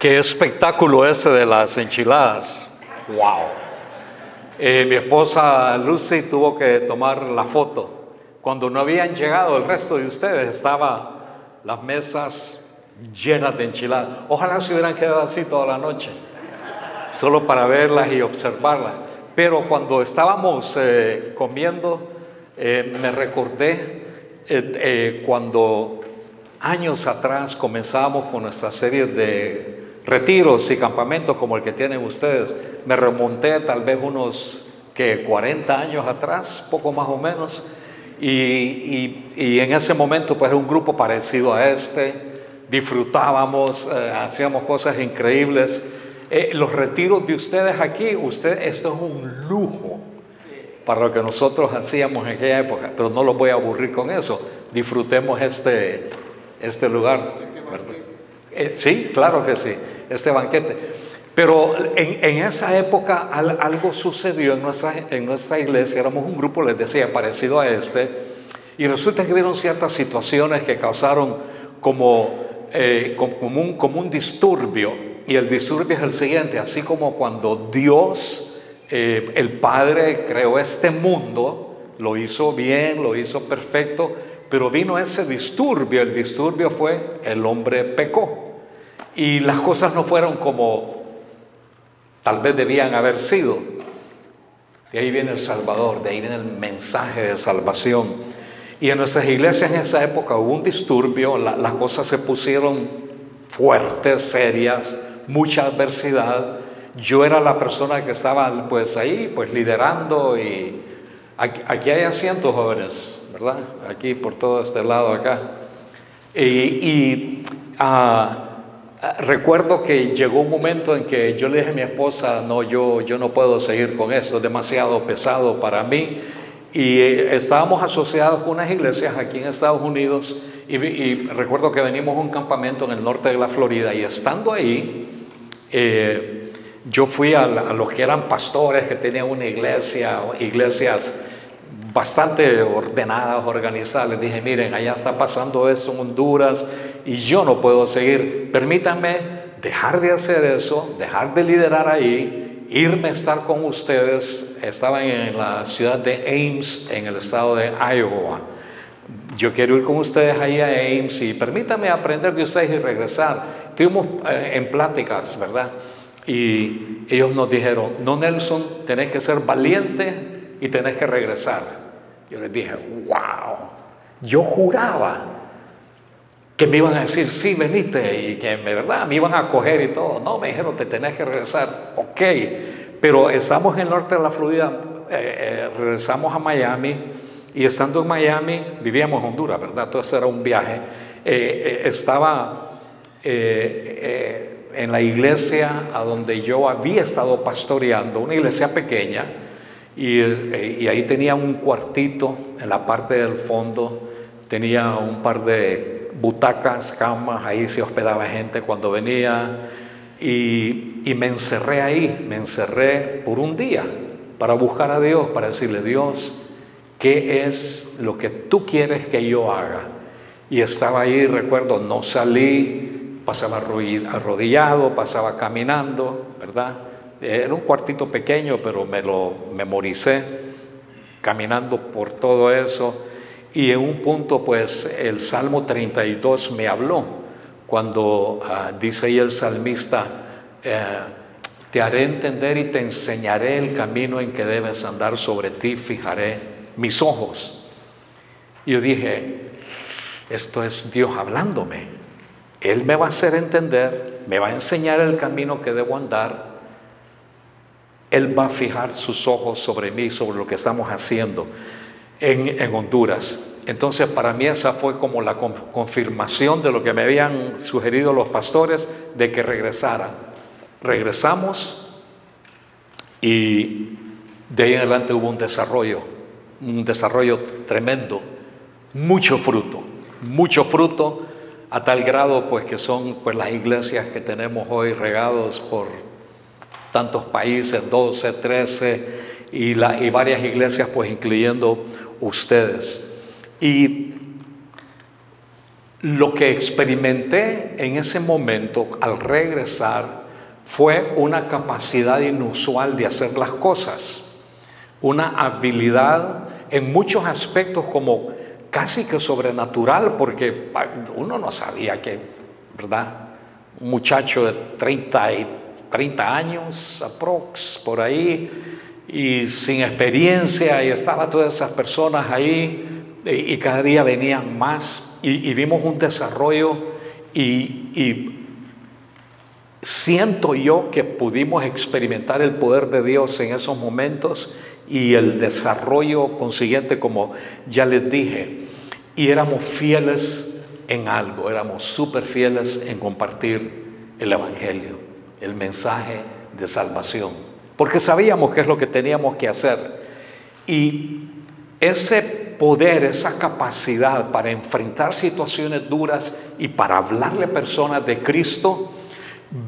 Qué espectáculo ese de las enchiladas. Wow. Eh, mi esposa Lucy tuvo que tomar la foto. Cuando no habían llegado el resto de ustedes, estaban las mesas llenas de enchiladas. Ojalá se hubieran quedado así toda la noche, solo para verlas y observarlas. Pero cuando estábamos eh, comiendo, eh, me recordé cuando años atrás comenzábamos con nuestra serie de retiros y campamentos como el que tienen ustedes. Me remonté tal vez unos que 40 años atrás, poco más o menos, y, en ese momento pues era un grupo parecido a este, disfrutábamos, eh, hacíamos cosas increíbles. Eh, los retiros de ustedes aquí, usted, esto es un lujo para lo que nosotros hacíamos en aquella época, pero no los voy a aburrir con eso. Disfrutemos este, este lugar. Eh, sí, claro que sí este banquete. Pero en, esa época algo sucedió en nuestra, en nuestra iglesia, éramos un grupo, les decía, parecido a este, y resulta que vieron ciertas situaciones que causaron como, eh, como, un, como un disturbio, y el disturbio es el siguiente, así como cuando Dios, eh, el Padre, creó este mundo, lo hizo bien, lo hizo perfecto, pero vino ese disturbio, el disturbio fue el hombre pecó y las cosas no fueron como tal vez debían haber sido. De ahí viene el Salvador, de ahí viene el mensaje de salvación. Y en nuestras iglesias en esa época hubo un disturbio, las cosas se pusieron fuertes, serias, mucha adversidad. Yo era la persona que estaba pues ahí, pues liderando y aquí, hay asientos jóvenes, ¿verdad? Aquí por todo este lado acá. Y, y Ah, recuerdo que llegó un momento en que yo le dije a mi esposa, no, yo, yo no puedo seguir con esto, es demasiado pesado para mí. Y eh, estábamos asociados con unas iglesias aquí en Estados Unidos y, recuerdo que venimos a un campamento en el norte de la Florida y estando ahí, eh, yo fui a, a, los que eran pastores que tenían una iglesia, iglesias bastante ordenadas, organizadas. Les dije, miren, allá está pasando eso en Honduras y yo no puedo seguir. Permítanme dejar de hacer eso, dejar de liderar ahí, irme a estar con ustedes. Estaba en la ciudad de Ames, en el estado de Iowa. Yo quiero ir con ustedes ahí a Ames y permítanme aprender de ustedes y regresar. Estuvimos eh, en pláticas, ¿verdad? Y ellos nos dijeron, no Nelson, tenés que ser valiente y tenés que regresar. Yo les dije, wow, yo juraba que me iban a decir, sí, veniste, y que de verdad me iban a acoger y todo. No, me dijeron, te tenés que regresar. Ok, pero estamos en el norte de la Florida, eh, eh, regresamos a Miami, y estando en Miami, vivíamos en Honduras, ¿verdad? Todo eso era un viaje. Eh, estaba en la iglesia a donde yo había estado pastoreando, una iglesia pequeña, y, ahí tenía un cuartito en la parte del fondo, tenía un par de butacas, camas, ahí se hospedaba gente cuando venía. Y, y me encerré ahí, me encerré por un día para buscar a Dios, para decirle, Dios, ¿qué es lo que tú quieres que yo haga? Y estaba ahí, recuerdo, no salí, pasaba arrodillado, pasaba caminando, ¿verdad? Era un cuartito pequeño, pero me lo memoricé caminando por todo eso. Y en un punto, pues, el Salmo 32 me habló, cuando ah, dice ahí el salmista, eh, te haré entender y te enseñaré el camino en que debes andar, sobre ti fijaré mis ojos. Y yo dije, esto es Dios hablándome. Él me va a hacer entender, me va a enseñar el camino que debo andar él va a fijar sus ojos sobre mí, sobre lo que estamos haciendo en, Honduras. Entonces para mí esa fue como la confirmación de lo que me habían sugerido los pastores de que regresara. Regresamos y de ahí en adelante hubo un desarrollo, un desarrollo tremendo, mucho fruto, mucho fruto a tal grado pues que son pues las iglesias que tenemos hoy regados por tantos países, 12, 13, y, la, varias iglesias, pues incluyendo ustedes. Y Lo que experimenté en ese momento al regresar fue una capacidad inusual de hacer las cosas, una habilidad en muchos aspectos como casi que sobrenatural, porque uno no sabía que, ¿verdad? Un muchacho de 30, y 30 años, aprox, por ahí, y sin experiencia, y estaban todas esas personas ahí, y, cada día venían más, y, vimos un desarrollo, y siento yo que pudimos experimentar el poder de Dios en esos momentos y el desarrollo consiguiente, como ya les dije, y éramos fieles en algo, éramos súper fieles en compartir el Evangelio, el mensaje de salvación, porque sabíamos qué es lo que teníamos que hacer. Y ese poder, esa capacidad para enfrentar situaciones duras y para hablarle a personas de Cristo,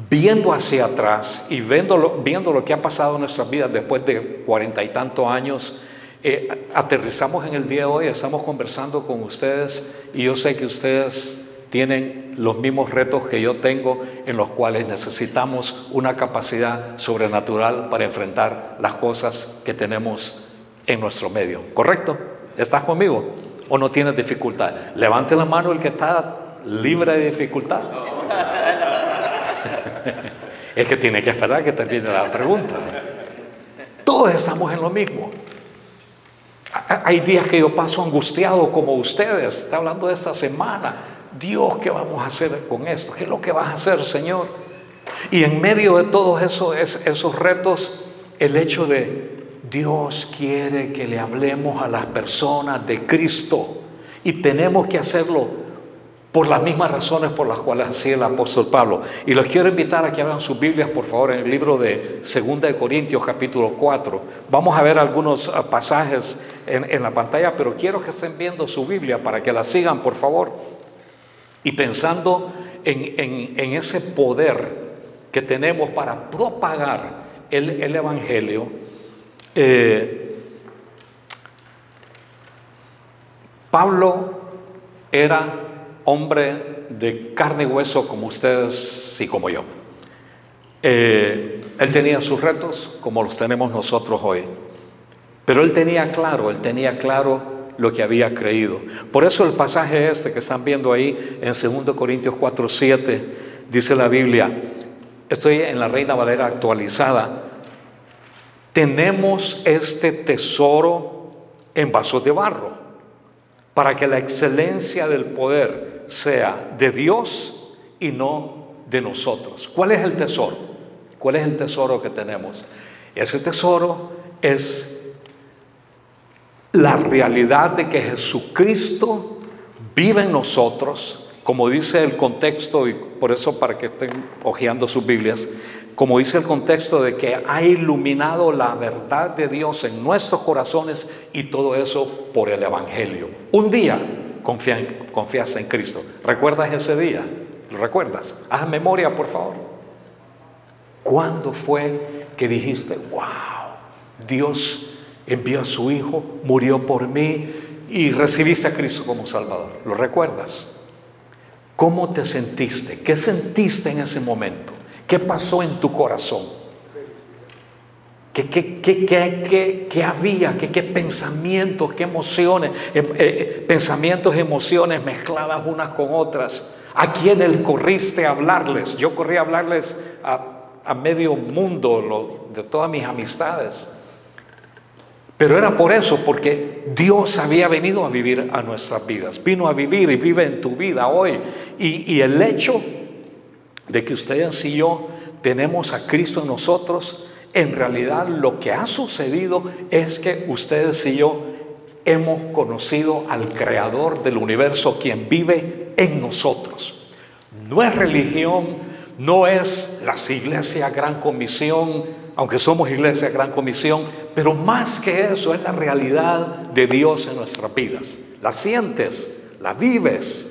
viendo hacia atrás y viendo lo, viendo lo que ha pasado en nuestras vidas después de cuarenta y tantos años, eh, aterrizamos en el día de hoy, estamos conversando con ustedes y yo sé que ustedes tienen los mismos retos que yo tengo en los cuales necesitamos una capacidad sobrenatural para enfrentar las cosas que tenemos en nuestro medio. ¿Correcto? ¿Estás conmigo? ¿O no tienes dificultad? Levante la mano el que está libre de dificultad. es que tiene que esperar que termine la pregunta. Todos estamos en lo mismo. Hay días que yo paso angustiado como ustedes. Está hablando de esta semana. Dios, ¿qué vamos a hacer con esto? ¿Qué es lo que vas a hacer, Señor? Y en medio de todos esos, esos retos, el hecho de Dios quiere que le hablemos a las personas de Cristo y tenemos que hacerlo por las mismas razones por las cuales hacía el apóstol Pablo. Y los quiero invitar a que abran sus Biblias, por favor, en el libro de 2 de Corintios capítulo 4. Vamos a ver algunos ah, pasajes en, la pantalla, pero quiero que estén viendo su Biblia para que la sigan, por favor. Y pensando en, ese poder que tenemos para propagar el, Evangelio, eh, Pablo era hombre de carne y hueso como ustedes y como yo. Eh, él tenía sus retos como los tenemos nosotros hoy, pero él tenía claro, él tenía claro lo que había creído. Por eso el pasaje este que están viendo ahí en 2 Corintios 4, 7, dice la Biblia, estoy en la Reina Valera actualizada, tenemos este tesoro en vasos de barro, para que la excelencia del poder sea de Dios y no de nosotros. ¿Cuál es el tesoro? ¿Cuál es el tesoro que tenemos? Ese tesoro es la realidad de que Jesucristo vive en nosotros, como dice el contexto, y por eso para que estén hojeando sus Biblias, como dice el contexto de que ha iluminado la verdad de Dios en nuestros corazones y todo eso por el Evangelio. Un día confianza en Cristo. ¿Recuerdas ese día? ¿Lo recuerdas? Haz memoria, por favor. ¿Cuándo fue que dijiste, wow, Dios envió a su Hijo, murió por mí y recibiste a Cristo como Salvador? ¿Lo recuerdas? ¿Cómo te sentiste? ¿Qué sentiste en ese momento? ¿Qué pasó en tu corazón? ¿Qué, qué, había? ¿Qué, pensamientos? ¿Qué emociones? Eh, eh, pensamientos, emociones mezcladas unas con otras. ¿A quiénes corriste a hablarles? Yo corrí a hablarles a, medio mundo, de todas mis amistades. Pero era por eso, porque Dios había venido a vivir a nuestras vidas. Vino a vivir y vive en tu vida hoy. Y, el hecho de que ustedes y yo tenemos a Cristo en nosotros, en realidad lo que ha sucedido es que ustedes y yo hemos conocido al creador del universo, quien vive en nosotros. No es religión, no es las iglesias gran comisión, aunque somos iglesia gran comisión, pero más que eso es la realidad de Dios en nuestras vidas. La sientes, la vives,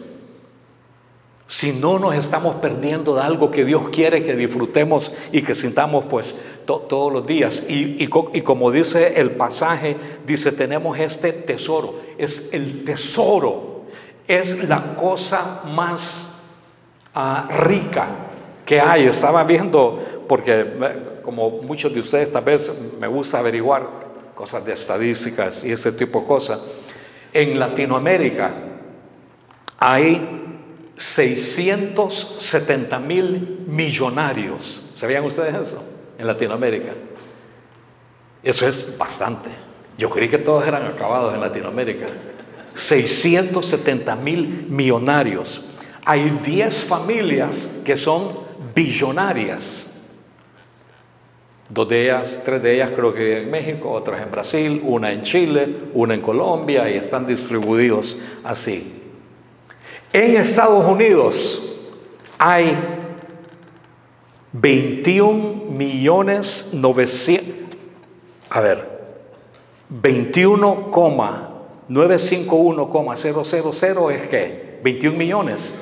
si no nos estamos perdiendo de algo que Dios quiere que disfrutemos y que sintamos pues todos los días. Y, como dice el pasaje, dice, tenemos este tesoro, es el tesoro es la cosa más ah, rica que hay. Estaba viendo, porque como muchos de ustedes tal vez me gusta averiguar cosas de estadísticas y ese tipo de cosas, en Latinoamérica hay 670 mil millonarios. ¿Sabían ustedes eso? En Latinoamérica. Eso es bastante. Yo creí que todos eran acabados en Latinoamérica. 670 mil millonarios. Hay 10 familias que son billonarias. Dos de ellas, tres de ellas creo que en México, otras en Brasil, una en Chile, una en Colombia y están distribuidos así. En Estados Unidos hay 21 millones 900, a ver, 21,951,000 es que 21 millones.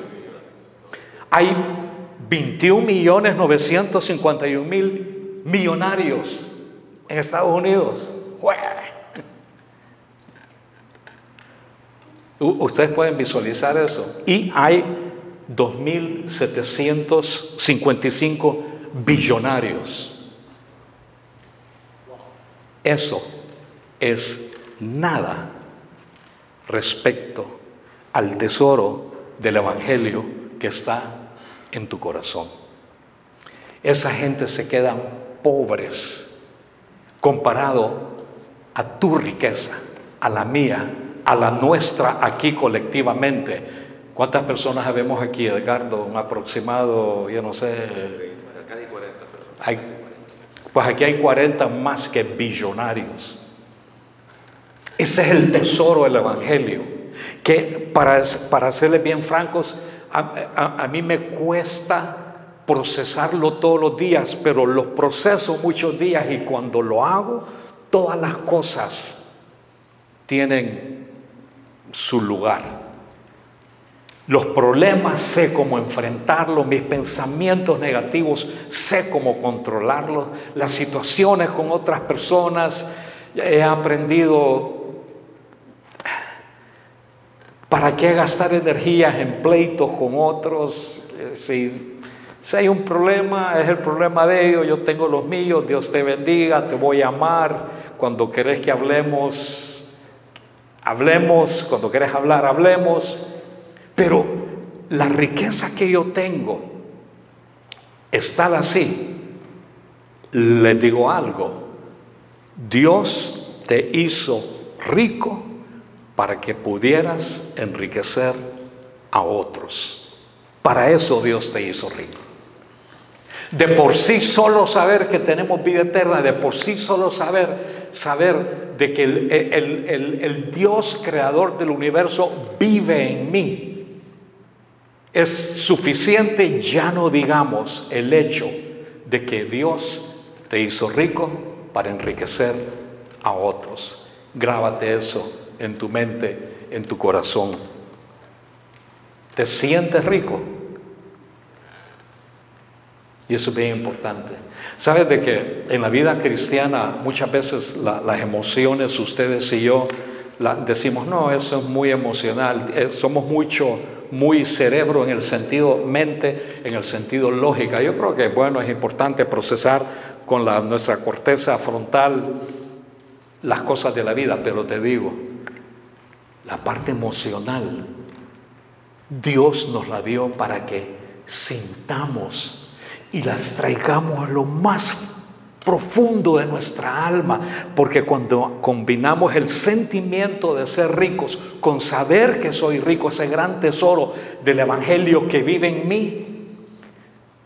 Hay 21 millones 951 mil millonarios en Estados Unidos. Ustedes pueden visualizar eso. Y hay 2.755 billonarios. Eso es nada respecto al tesoro del Evangelio que está en tu corazón. Esa gente se quedan pobres comparado a tu riqueza, a la mía, a la nuestra aquí colectivamente. ¿Cuántas personas habemos aquí, Edgardo? Un aproximado, yo no sé. Acá hay 40 personas. pues aquí hay 40 más que billonarios. Ese es el tesoro del Evangelio. Que para, para serles bien francos, a mí me cuesta procesarlo todos los días, pero lo proceso muchos días y cuando lo hago, todas las cosas tienen su lugar. Los problemas sé cómo enfrentarlos, mis pensamientos negativos sé cómo controlarlos, las situaciones con otras personas, he aprendido para qué gastar energías en pleitos con otros. Si, si hay un problema, es el problema de ellos, yo tengo los míos, Dios te bendiga, te voy a amar. Cuando querés que hablemos Hablemos, cuando quieres hablar, hablemos. Pero la riqueza que yo tengo está así. Les digo algo. Dios te hizo rico para que pudieras enriquecer a otros. Para eso Dios te hizo rico. De por sí solo saber que tenemos vida eterna, de por sí solo saber, saber de que el, Dios creador del universo vive en mí. Es suficiente, ya no digamos, el hecho de que Dios te hizo rico para enriquecer a otros. Grábate eso en tu mente, en tu corazón. ¿Te sientes rico? Y eso es bien importante. ¿Sabes de que en la vida cristiana muchas veces las emociones, ustedes y yo, decimos, no, eso es muy emocional, eh, somos mucho, muy cerebro en el sentido mente, en el sentido lógica. Yo creo que, bueno, es importante procesar con nuestra corteza frontal las cosas de la vida, pero te digo, la parte emocional, Dios nos la dio para que sintamos y las traigamos a lo más profundo de nuestra alma, porque cuando combinamos el sentimiento de ser ricos con saber que soy rico, ese gran tesoro del Evangelio que vive en mí,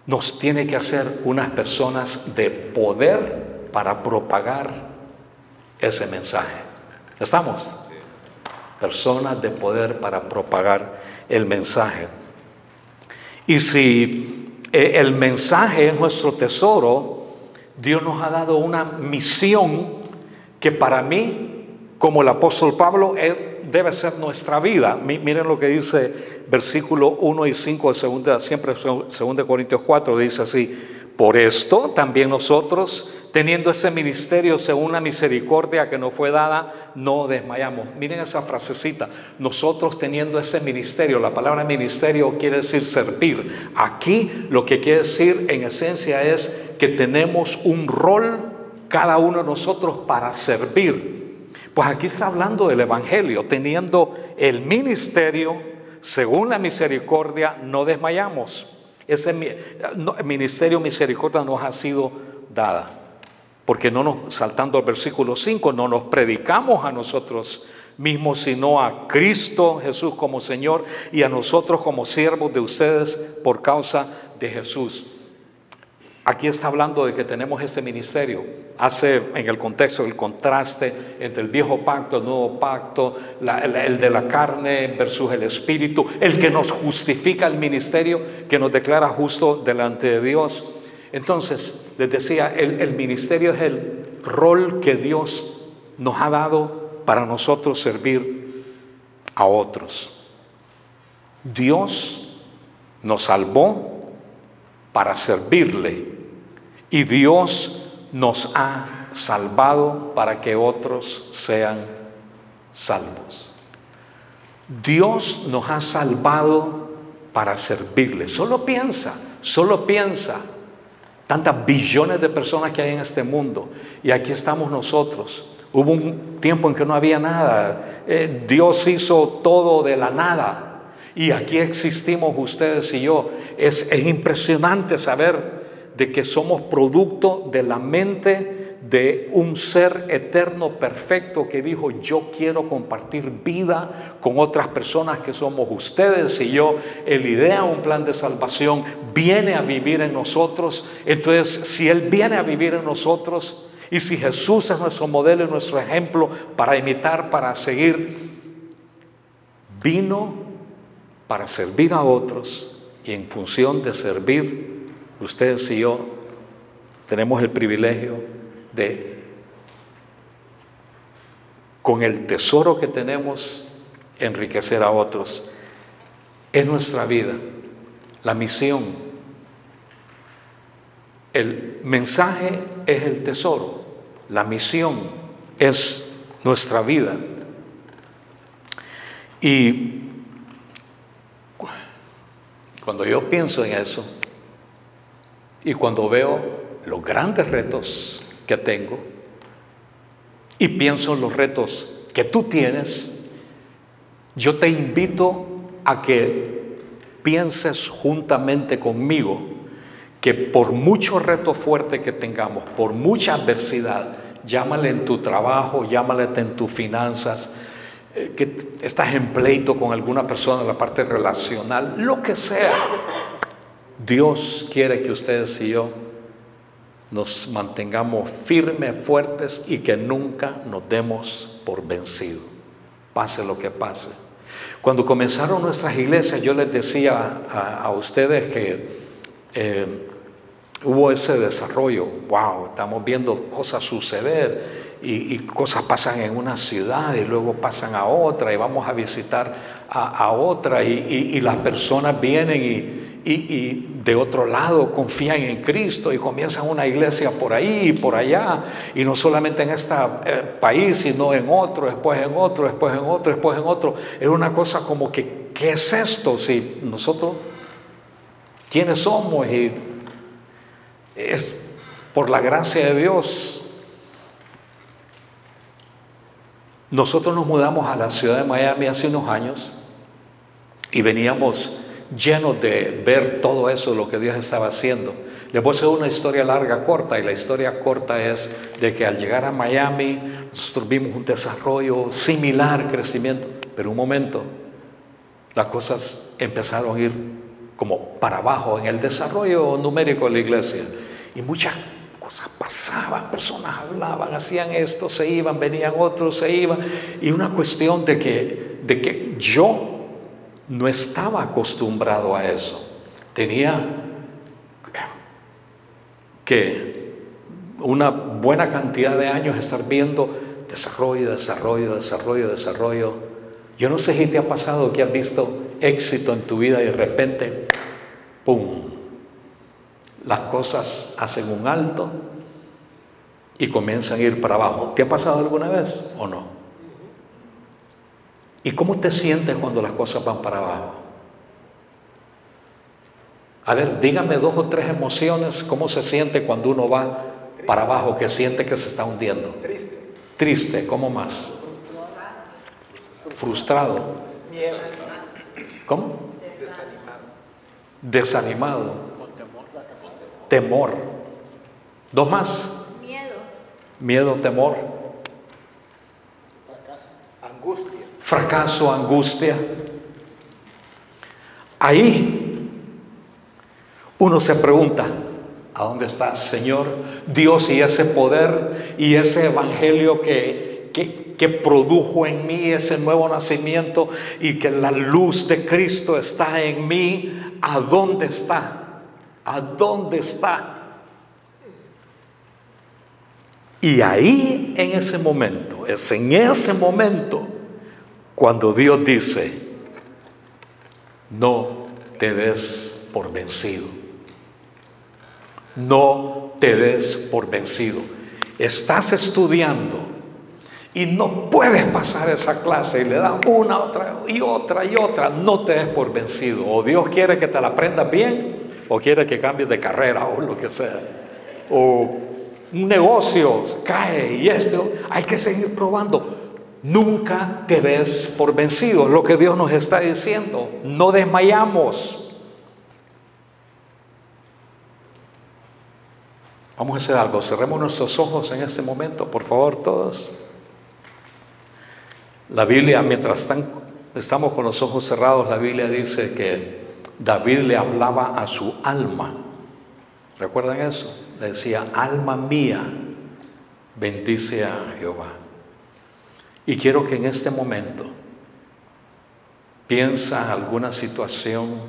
nos tiene que hacer unas personas de poder para propagar ese mensaje. ¿Estamos? Personas de poder para propagar el mensaje. Y si eh, el mensaje es nuestro tesoro, Dios nos ha dado una misión que para mí, como el apóstol Pablo, debe ser nuestra vida. Miren lo que dice versículo 1 y 5 de segunda, siempre 2 Corintios 4, dice así, por esto también nosotros, teniendo ese ministerio según la misericordia que nos fue dada, no desmayamos. Miren esa frasecita, nosotros teniendo ese ministerio, la palabra ministerio quiere decir servir. Aquí lo que quiere decir en esencia es que tenemos un rol cada uno de nosotros para servir. Pues aquí está hablando del Evangelio, teniendo el ministerio, según la misericordia, no desmayamos. Ese ministerio misericordia nos ha sido dada. Porque no nos, saltando al versículo 5, no nos predicamos a nosotros mismos, sino a Cristo Jesús como Señor y a nosotros como siervos de ustedes por causa de Jesús. Aquí está hablando de que tenemos este ministerio. Hace en el contexto el contraste entre el viejo pacto, el nuevo pacto, el, de la carne versus el espíritu, el que nos justifica el ministerio, que nos declara justo delante de Dios. Entonces, les decía, el, ministerio es el rol que Dios nos ha dado para nosotros servir a otros. Dios nos salvó para servirle y Dios nos ha salvado para que otros sean salvos. Dios nos ha salvado para servirle. Solo piensa, solo piensa. Tantas billones de personas que hay en este mundo. Y aquí estamos nosotros. Hubo un tiempo en que no había nada. Eh, Dios hizo todo de la nada. Y aquí existimos ustedes y yo. Es, es impresionante saber de que somos producto de la mente de un ser eterno perfecto que dijo, yo quiero compartir vida con otras personas que somos ustedes y yo. Él idea un plan de salvación, viene a vivir en nosotros. Entonces, si Él viene a vivir en nosotros y si Jesús es nuestro modelo y nuestro ejemplo para imitar, para seguir, vino para servir a otros y en función de servir ustedes y yo tenemos el privilegio de, con el tesoro que tenemos, enriquecer a otros. Es nuestra vida, la misión. El mensaje es el tesoro, la misión es nuestra vida. Y cuando yo pienso en eso, y cuando veo los grandes retos que tengo y pienso en los retos que tú tienes, yo te invito a que pienses juntamente conmigo que por mucho reto fuerte que tengamos, por mucha adversidad, llámale en tu trabajo, llámale en tus finanzas, eh, que estás en pleito con alguna persona en la parte relacional, lo que sea, Dios quiere que ustedes y yo nos mantengamos firmes, fuertes y que nunca nos demos por vencido, pase lo que pase. Cuando comenzaron nuestras iglesias, yo les decía a, ustedes que eh, hubo ese desarrollo, wow, estamos viendo cosas suceder y, cosas pasan en una ciudad y luego pasan a otra y vamos a visitar a, otra y las personas vienen y de otro lado confían en Cristo y comienzan una iglesia por ahí y por allá, y no solamente en este país, sino en otro, después en otro, después en otro, después en otro. Es una cosa como que, ¿qué es esto? Si nosotros, ¿quiénes somos? Y es por la gracia de Dios. Nosotros nos mudamos a la ciudad de Miami hace unos años y veníamos llenos de ver todo eso, lo que Dios estaba haciendo. Les voy a hacer una historia larga, corta, y la historia corta es de que al llegar a Miami nosotros vimos un desarrollo similar, crecimiento, pero un momento las cosas empezaron a ir como para abajo en el desarrollo numérico de la iglesia. Y muchas cosas pasaban, personas hablaban, hacían esto, se iban, venían otros, se iban. Y una cuestión de que, de que yo no estaba acostumbrado a eso. Tenía que una buena cantidad de años estar viendo desarrollo, desarrollo, desarrollo, desarrollo. Yo no sé si te ha pasado que has visto éxito en tu vida y de repente, ¡pum! Las cosas hacen un alto y comienzan a ir para abajo. ¿Te ha pasado alguna vez o no? ¿Y cómo te sientes cuando las cosas van para abajo? A ver, dígame dos o tres emociones, cómo se siente cuando uno va para abajo, que siente que se está hundiendo. Triste. Triste, ¿cómo más? Frustrado. Miedo. ¿Cómo? Desanimado. Desanimado. Temor. Dos más. Miedo. Miedo, temor. Fracaso. Angustia. Fracaso, angustia. Ahí uno se pregunta, ¿a dónde está Señor? Dios y ese poder y ese evangelio que, que, que produjo en mí ese nuevo nacimiento y que la luz de Cristo está en mí, ¿a dónde está? ¿A dónde está? Y ahí en ese momento, es en ese momento cuando Dios dice, no te des por vencido. No te des por vencido. Estás estudiando y no puedes pasar esa clase y le dan una, otra y otra y otra. No te des por vencido. O Dios quiere que te la aprendas bien o quiere que cambies de carrera o lo que sea. O un negocio cae y esto, hay que seguir probando. Nunca te des por vencido, lo que Dios nos está diciendo. No desmayamos. Vamos a hacer algo, cerremos nuestros ojos en este momento, por favor, todos. La Biblia, mientras estamos con los ojos cerrados, la Biblia dice que David le hablaba a su alma. ¿Recuerdan eso? Le decía, alma mía, bendice a Jehová. Y quiero que en este momento piensa alguna situación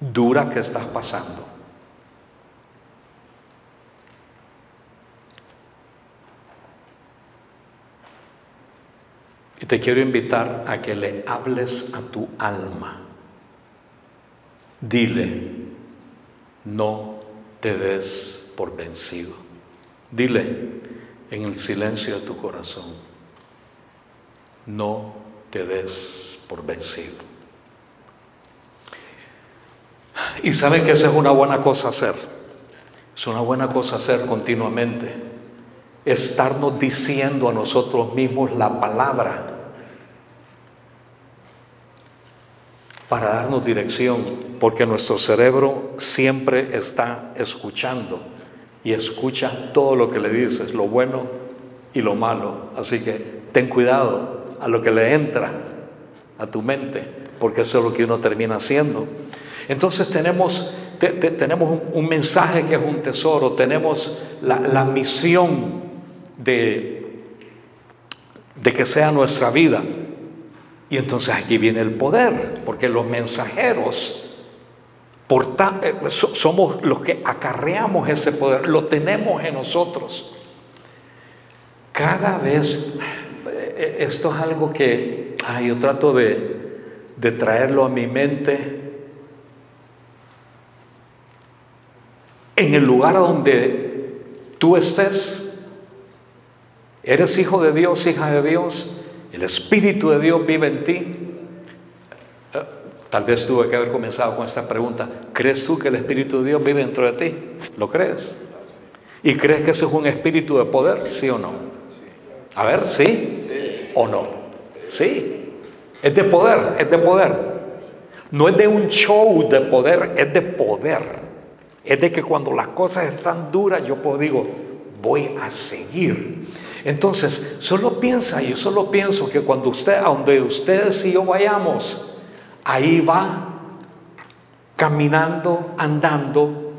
dura que estás pasando. Y te quiero invitar a que le hables a tu alma. Dile, no te des por vencido. Dile en el silencio de tu corazón, no te des por vencido. Y sabe que esa es una buena cosa hacer. Es una buena cosa hacer continuamente. Estarnos diciendo a nosotros mismos la palabra para darnos dirección, porque nuestro cerebro siempre está escuchando y escucha todo lo que le dices, lo bueno y lo malo. Así que ten cuidado a lo que le entra a tu mente, porque eso es lo que uno termina haciendo. Entonces tenemos, tenemos un, mensaje que es un tesoro, tenemos la, la misión de, de que sea nuestra vida. Y entonces aquí viene el poder, porque los mensajeros eh, somos los que acarreamos ese poder, lo tenemos en nosotros. Cada vez, esto es algo que yo trato de, de traerlo a mi mente. En el lugar donde tú estés, eres hijo de Dios, hija de Dios, el Espíritu de Dios vive en ti. Eh, tal vez tuve que haber comenzado con esta pregunta. ¿Crees tú que el Espíritu de Dios vive dentro de ti? ¿Lo crees? ¿Y crees que ese es un espíritu de poder? ¿Sí o no? A ver, ¿sí? ¿O no? Sí. Es de poder, es de poder. No es de un show de poder, es de poder. Es de que cuando las cosas están duras, yo puedo digo, voy a seguir. Entonces, solo piensa, yo solo pienso que cuando usted, a donde ustedes y yo vayamos, ahí va caminando, andando,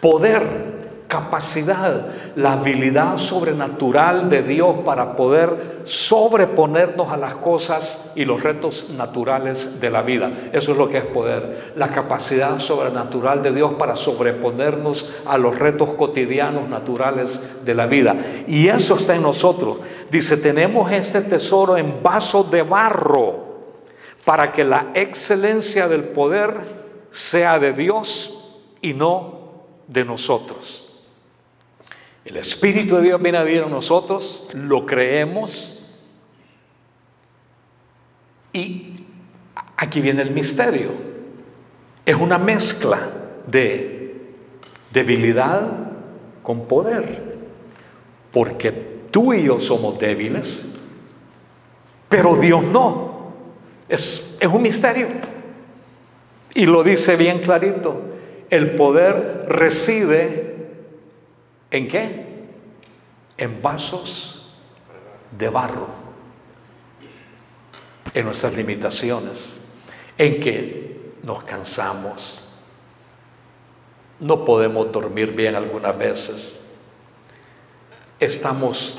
poder capacidad, la habilidad sobrenatural de Dios para poder sobreponernos a las cosas y los retos naturales de la vida. Eso es lo que es poder. La capacidad sobrenatural de Dios para sobreponernos a los retos cotidianos naturales de la vida. Y eso está en nosotros. Dice, tenemos este tesoro en vasos de barro para que la excelencia del poder sea de Dios y no de nosotros. El Espíritu de Dios viene a vivir en nosotros, lo creemos y aquí viene el misterio. Es una mezcla de debilidad con poder, porque tú y yo somos débiles, pero Dios no. Es, es un misterio. Y lo dice bien clarito, el poder reside ¿En qué? En vasos de barro, en nuestras limitaciones, en que nos cansamos, no podemos dormir bien algunas veces, estamos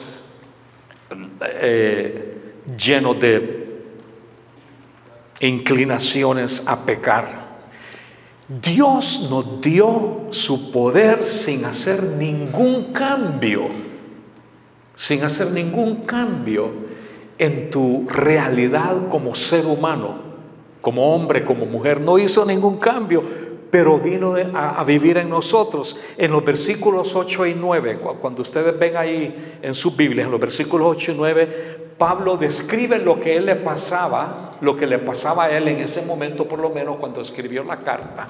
eh, llenos de inclinaciones a pecar. Dios nos dio su poder sin hacer ningún cambio, sin hacer ningún cambio en tu realidad como ser humano, como hombre, como mujer. No hizo ningún cambio, pero vino a, vivir en nosotros. En los versículos 8 y 9, cuando ustedes ven ahí en sus Biblias, en los versículos 8 y 9, Pablo describe lo que él le pasaba, lo que le pasaba a él en ese momento, por lo menos cuando escribió la carta,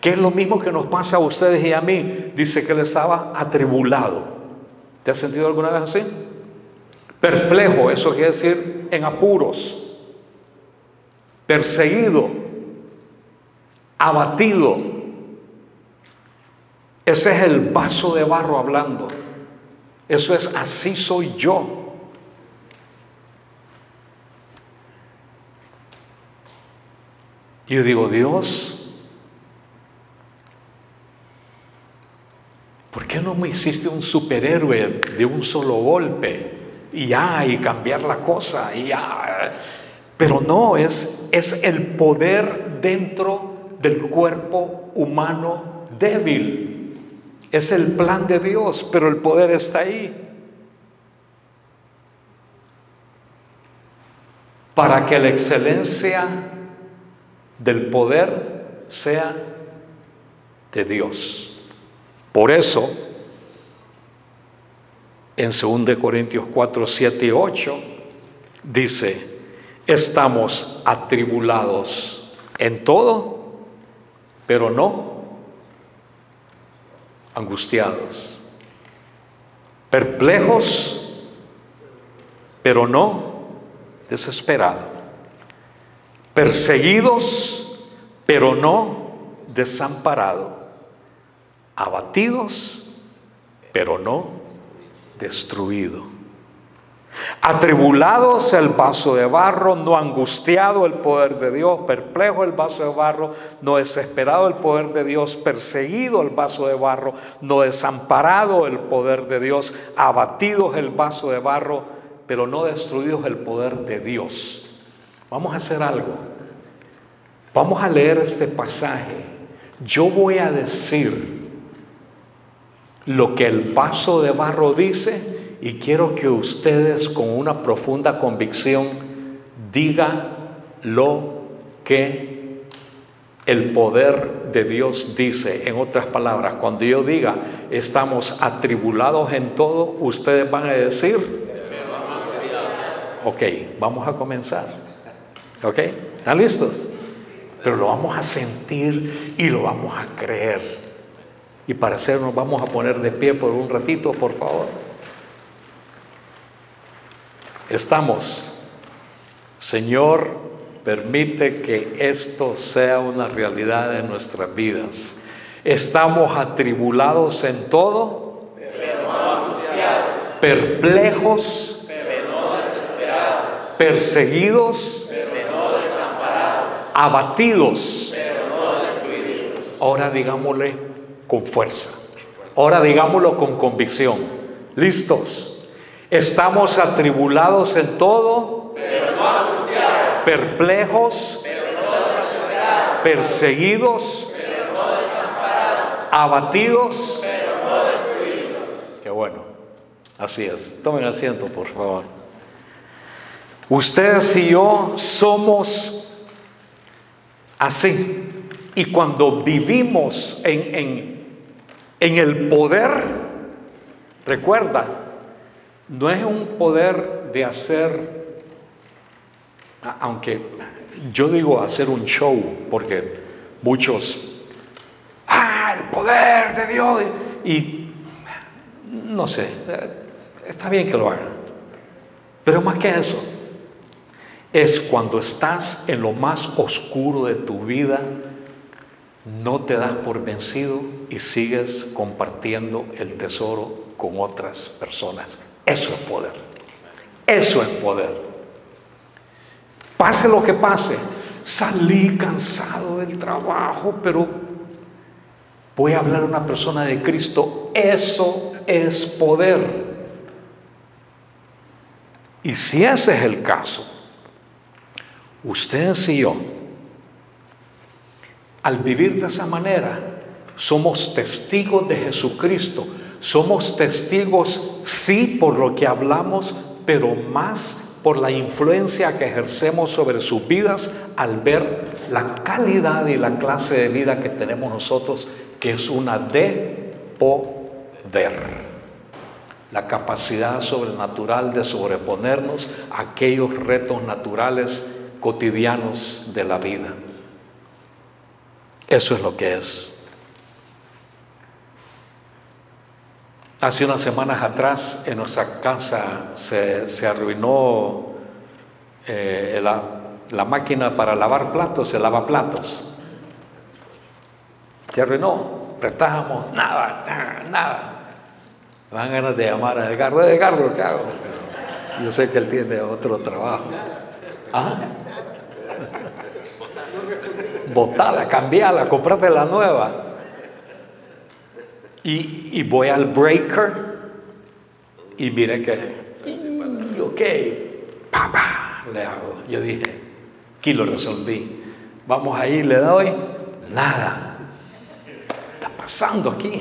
que es lo mismo que nos pasa a ustedes y a mí. Dice que él estaba atribulado. ¿Te has sentido alguna vez así? Perplejo, eso quiere decir en apuros, perseguido, abatido. Ese es el vaso de barro hablando. Eso es así soy yo. Y yo digo, Dios, ¿por qué no me hiciste un superhéroe de un solo golpe? Y ya, y cambiar la cosa, y ya. Pero no, es, es el poder dentro del cuerpo humano débil. Es el plan de Dios, pero el poder está ahí. Para que la excelencia del poder sea de Dios. Por eso, en 2 Corintios 4, 7 y 8, dice, estamos atribulados en todo, pero no angustiados, perplejos, pero no desesperados. Perseguidos, pero no desamparados, abatidos, pero no destruidos. Atribulados el vaso de barro, no angustiado el poder de Dios, perplejo el vaso de barro, no desesperado el poder de Dios, perseguido el vaso de barro, no desamparado el poder de Dios, abatidos el vaso de barro, pero no destruidos el poder de Dios. Vamos a hacer algo. Vamos a leer este pasaje. Yo voy a decir lo que el vaso de barro dice y quiero que ustedes con una profunda convicción digan lo que el poder de Dios dice. En otras palabras, cuando yo diga estamos atribulados en todo, ustedes van a decir, ok, vamos a comenzar. ¿Ok? ¿Están listos? Pero lo vamos a sentir y lo vamos a creer. Y para hacerlo nos vamos a poner de pie por un ratito, por favor. Estamos. Señor, permite que esto sea una realidad en nuestras vidas. Estamos atribulados en todo, pero no perplejos, pero no desesperados, perseguidos, abatidos, pero no destruidos. Ahora digámosle con fuerza. Ahora digámoslo con convicción. ¿Listos? Estamos atribulados en todo, pero no. Perplejos, pero no. Perseguidos, pero no. Abatidos, pero no. Qué bueno. Así es. Tomen asiento, por favor. Ustedes y yo somos así. Y cuando vivimos en, en, el poder Recuerda, no es un poder de hacer, aunque yo digo hacer un show, porque muchos, ah, el poder de Dios, y no sé, está bien que lo hagan, pero más que eso, es cuando estás en lo más oscuro de tu vida, no te das por vencido y sigues compartiendo el tesoro con otras personas. Eso es poder. Eso es poder. Pase lo que pase, salí cansado del trabajo, pero voy a hablar a una persona de Cristo. Eso es poder. Y si ese es el caso, ustedes y yo, al vivir de esa manera, somos testigos de Jesucristo. Somos testigos, sí, por lo que hablamos, pero más por la influencia que ejercemos sobre sus vidas al ver la calidad y la clase de vida que tenemos nosotros, que es una de poder. La capacidad sobrenatural de sobreponernos a aquellos retos naturales cotidianos de la vida. Eso es lo que es. Hace unas semanas atrás en nuestra casa se, arruinó eh, la, máquina para lavar platos, se lava platos. Se arruinó, prestábamos, nada, nada. Me dan ganas de llamar a Edgardo, Edgardo, ¿qué hago? Yo sé que él tiene otro trabajo. ¿Ah? botala, cambiala, comprate la nueva. Y, voy al breaker y mire que, ok, papá, le hago. Yo dije, aquí lo resolví. Vamos ahí, le doy, nada. está pasando aquí?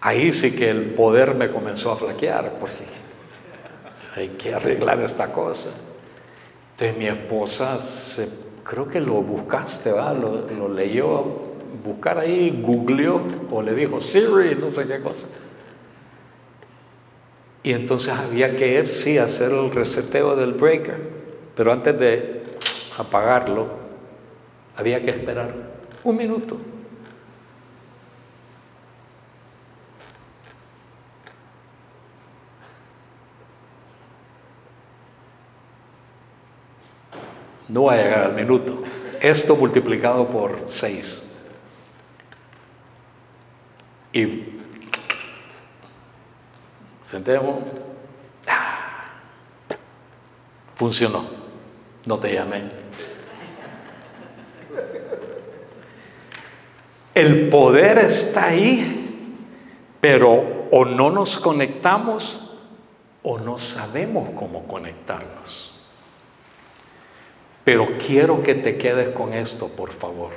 Ahí sí que el poder me comenzó a flaquear porque hay que arreglar esta cosa. Entonces mi esposa creo que lo buscaste, ¿va? Lo, leyó, buscar ahí, googleó o le dijo Siri, no sé qué cosa. Y entonces había que ir, sí, hacer el reseteo del breaker, pero antes de apagarlo, había que esperar un minuto. No va a llegar al minuto. Esto multiplicado por 6. Y sentemos. Ah, funcionó. No te llamé. El poder está ahí, pero o no nos conectamos o no sabemos cómo conectarnos. Pero quiero que te quedes con esto, por favor.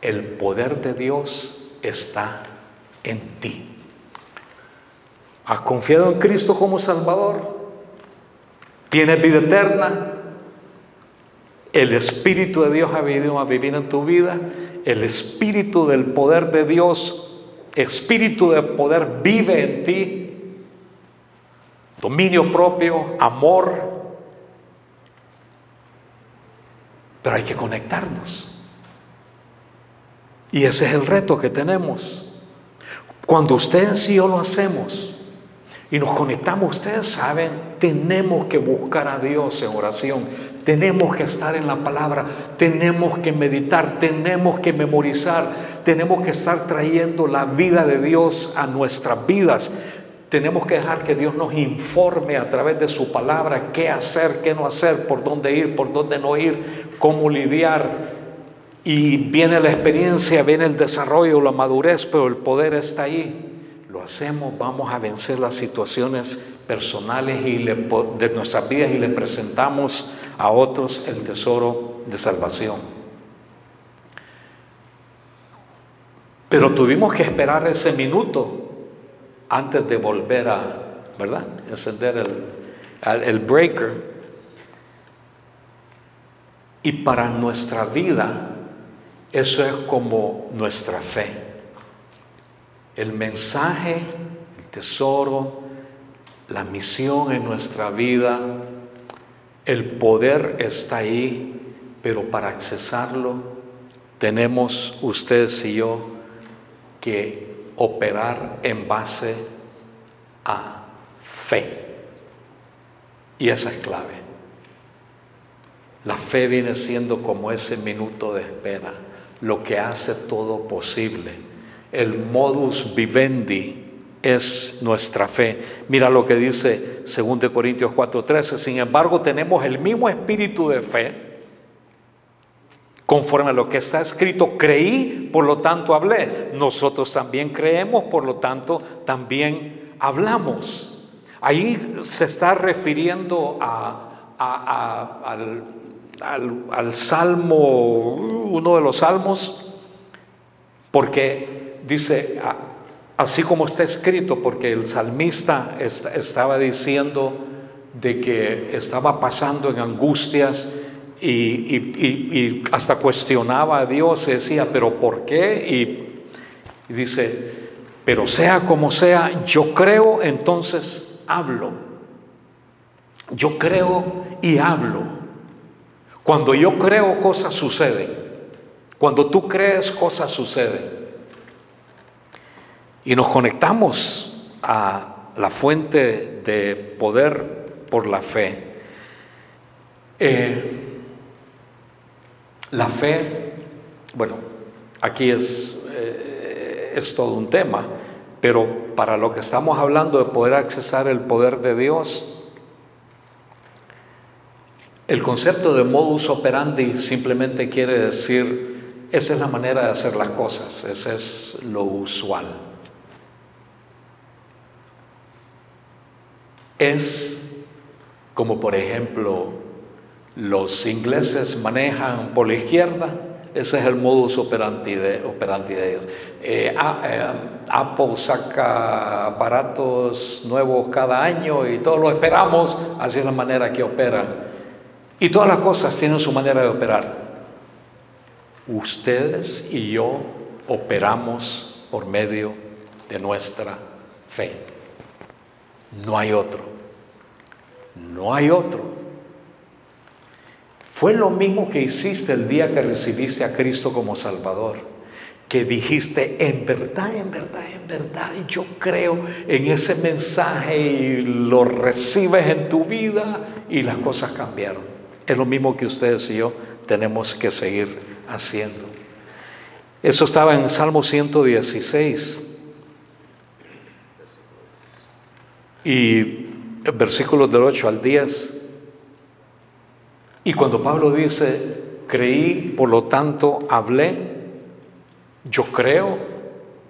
El poder de Dios está en ti. ¿Has confiado en Cristo como Salvador? ¿Tienes vida eterna? El Espíritu de Dios ha venido a vivir en tu vida. El Espíritu del poder de Dios, Espíritu de poder vive en ti. Dominio propio, amor, pero hay que conectarnos. Y ese es el reto que tenemos. Cuando ustedes y yo lo hacemos y nos conectamos, ustedes saben, tenemos que buscar a Dios en oración, tenemos que estar en la palabra, tenemos que meditar, tenemos que memorizar, tenemos que estar trayendo la vida de Dios a nuestras vidas. Tenemos que dejar que Dios nos informe a través de su palabra qué hacer, qué no hacer, por dónde ir, por dónde no ir, cómo lidiar. Y viene la experiencia, viene el desarrollo, la madurez, pero el poder está ahí. Lo hacemos, vamos a vencer las situaciones personales y de nuestras vidas y le presentamos a otros el tesoro de salvación. Pero tuvimos que esperar ese minuto antes de volver a, ¿verdad? Encender el, el breaker. Y para nuestra vida, eso es como nuestra fe. El mensaje tesoro, la misión en nuestra vida, el poder está ahí, pero para accesarlo tenemos ustedes y yo que operar en base a fe. Y esa es clave. La fe viene siendo como ese minuto de espera, lo que hace todo posible. El modus vivendi es nuestra fe. Mira lo que dice 2 Corintios 4:13. Sin embargo, tenemos el mismo espíritu de fe. Conforme a lo que está escrito, creí, por lo tanto hablé. Nosotros también creemos, por lo tanto también hablamos. Ahí se está refiriendo al, al salmo, uno de los salmos, porque dice, así como está escrito, porque el salmista estaba diciendo de que estaba pasando en angustias y, hasta cuestionaba a Dios y decía, pero ¿por qué? Y, y dice, pero sea como sea, yo creo, entonces hablo. Yo creo y hablo. Cuando yo creo, cosas suceden. Cuando tú crees, cosas suceden y nos conectamos a la fuente de poder por la fe. Eh, la fe, bueno, aquí es, eh, es todo un tema, pero para lo que estamos hablando de poder accesar el poder de Dios, el concepto de modus operandi simplemente quiere decir, esa es la manera de hacer las cosas, ese es lo usual. es como por ejemplo los ingleses manejan por la izquierda, ese es el modus operandi de, ellos. Eh, eh, Apple saca aparatos nuevos cada año y todos lo esperamos, así es la manera que operan. Y todas las cosas tienen su manera de operar. Ustedes y yo operamos por medio de nuestra fe. No hay otro. No hay otro. Fue lo mismo que hiciste el día que recibiste a Cristo como Salvador. Que dijiste, en verdad, en verdad, en verdad, yo creo en ese mensaje y lo recibes en tu vida y las cosas cambiaron. Es lo mismo que ustedes y yo tenemos que seguir haciendo. Eso estaba en Salmo 116. Y versículos del 8 al 10. Y cuando Pablo dice, creí, por lo tanto hablé, yo creo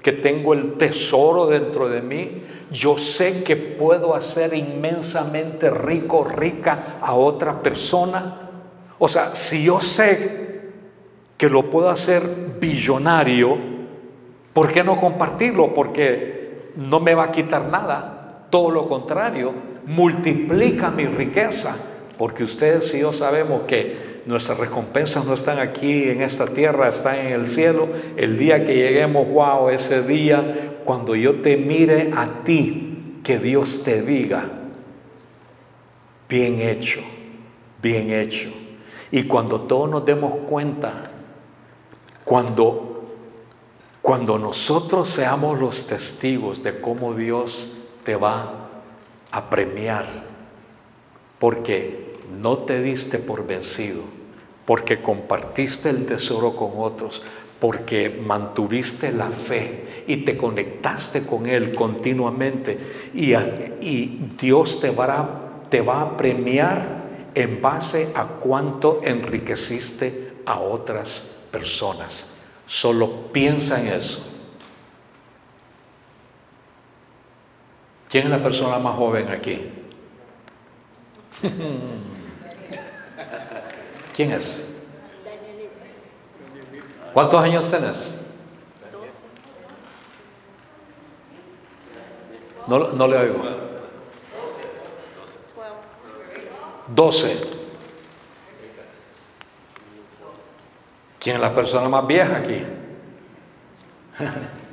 que tengo el tesoro dentro de mí, yo sé que puedo hacer inmensamente rico, rica a otra persona. O sea, si yo sé que lo puedo hacer billonario, ¿por qué no compartirlo? Porque no me va a quitar nada. Todo lo contrario, multiplica mi riqueza, porque ustedes y yo sabemos que nuestras recompensas no están aquí en esta tierra, están en el cielo. El día que lleguemos, wow, ese día, cuando yo te mire a ti, que Dios te diga, bien hecho, bien hecho. Y cuando todos nos demos cuenta, cuando, cuando nosotros seamos los testigos de cómo Dios te va a premiar porque no te diste por vencido, porque compartiste el tesoro con otros, porque mantuviste la fe y te conectaste con Él continuamente y, Dios te va, te va a premiar en base a cuánto enriqueciste a otras personas. Solo piensa en eso. ¿Quién es la persona más joven aquí? ¿Quién es? ¿Cuántos años tenés? No, no le oigo. Doce. ¿Quién es la persona más vieja aquí?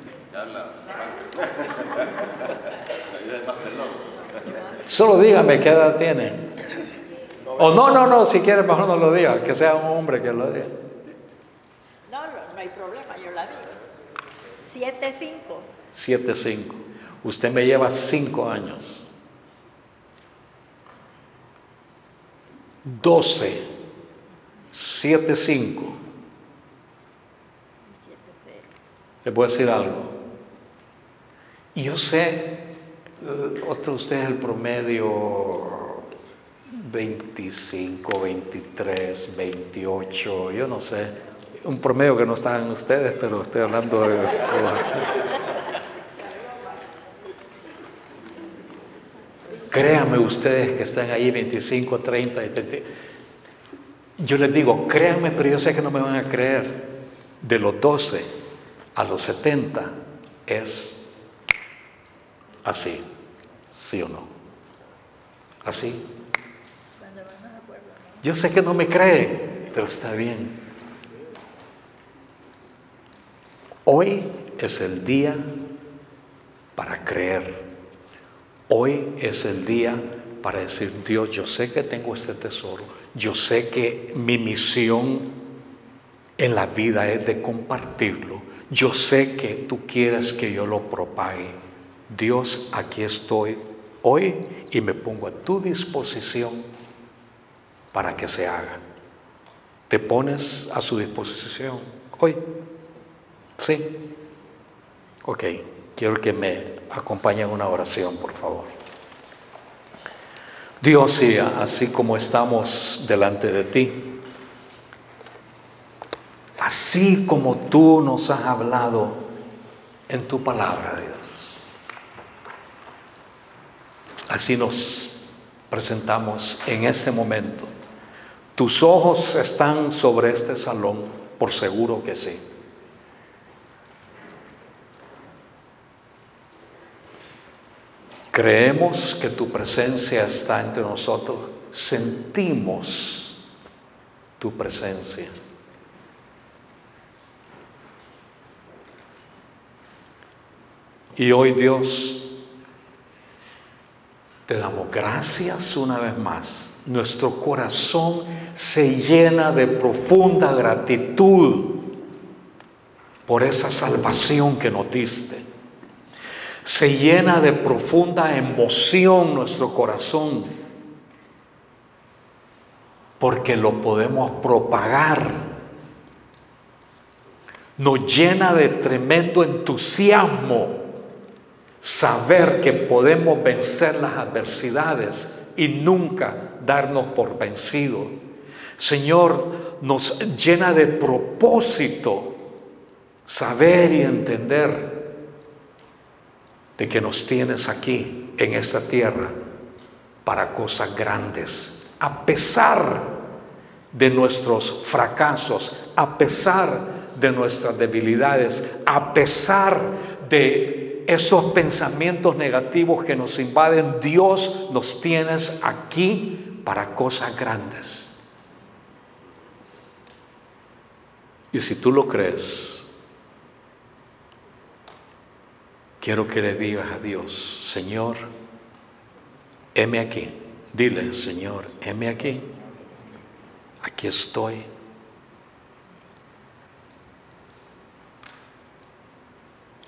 Solo dígame qué edad tiene. O no, no, no, si quiere mejor no lo diga, que sea un hombre que lo diga. No, no, no hay problema, yo la digo. 7-5. 7-5. Usted me lleva 5 años. 12. 7-5. Les voy a decir algo. Y yo sé, eh, otro usted es el promedio 25, 23, 28, yo no sé. Un promedio que no están ustedes, pero estoy hablando de... Créanme ustedes que están ahí 25, 30, 30. Yo les digo, créanme, pero yo sé que no me van a creer. De los 12 a los 70 es así, ¿sí o no? Así. Yo sé que no me creen, pero está bien. Hoy es el día para creer. Hoy es el día para decir, Dios, yo sé que tengo este tesoro. Yo sé que mi misión en la vida es de compartirlo. Yo sé que tú quieres que yo lo propague. Dios, aquí estoy hoy y me pongo a tu disposición para que se haga. ¿Te pones a su disposición hoy? Sí. Ok, quiero que me acompañen en una oración, por favor. Dios, y así como estamos delante de ti, así como tú nos has hablado en tu palabra, Dios, así nos presentamos en este momento. Tus ojos están sobre este salón, por seguro que sí. Creemos que tu presencia está entre nosotros, sentimos tu presencia. Y hoy Dios, te damos gracias una vez más. Nuestro corazón se llena de profunda gratitud por esa salvación que nos diste se llena de profunda emoción nuestro corazón, porque lo podemos propagar. Nos llena de tremendo entusiasmo saber que podemos vencer las adversidades y nunca darnos por vencido. Señor, nos llena de propósito saber y entender de que nos tienes aquí en esta tierra para cosas grandes, a pesar de nuestros fracasos, a pesar de nuestras debilidades, a pesar de esos pensamientos negativos que nos invaden, Dios nos tienes aquí para cosas grandes. Y si tú lo crees, quiero que le digas a Dios, Señor, heme aquí. Dile, Señor, heme aquí. Aquí estoy.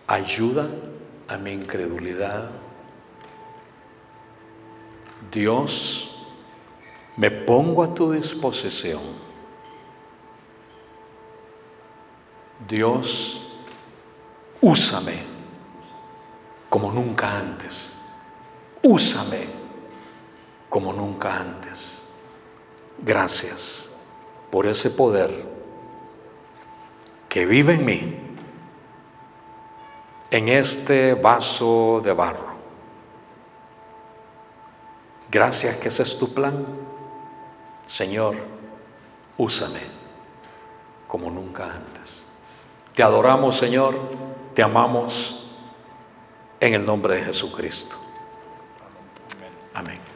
Ayuda a mi incredulidad. Dios, me pongo a tu disposición. Dios, úsame como nunca antes. Úsame como nunca antes. Gracias por ese poder que vive en mí, en este vaso de barro. Gracias que ese es tu plan. Señor, úsame como nunca antes. Te adoramos, Señor, te amamos en el nombre de Jesucristo. Amén.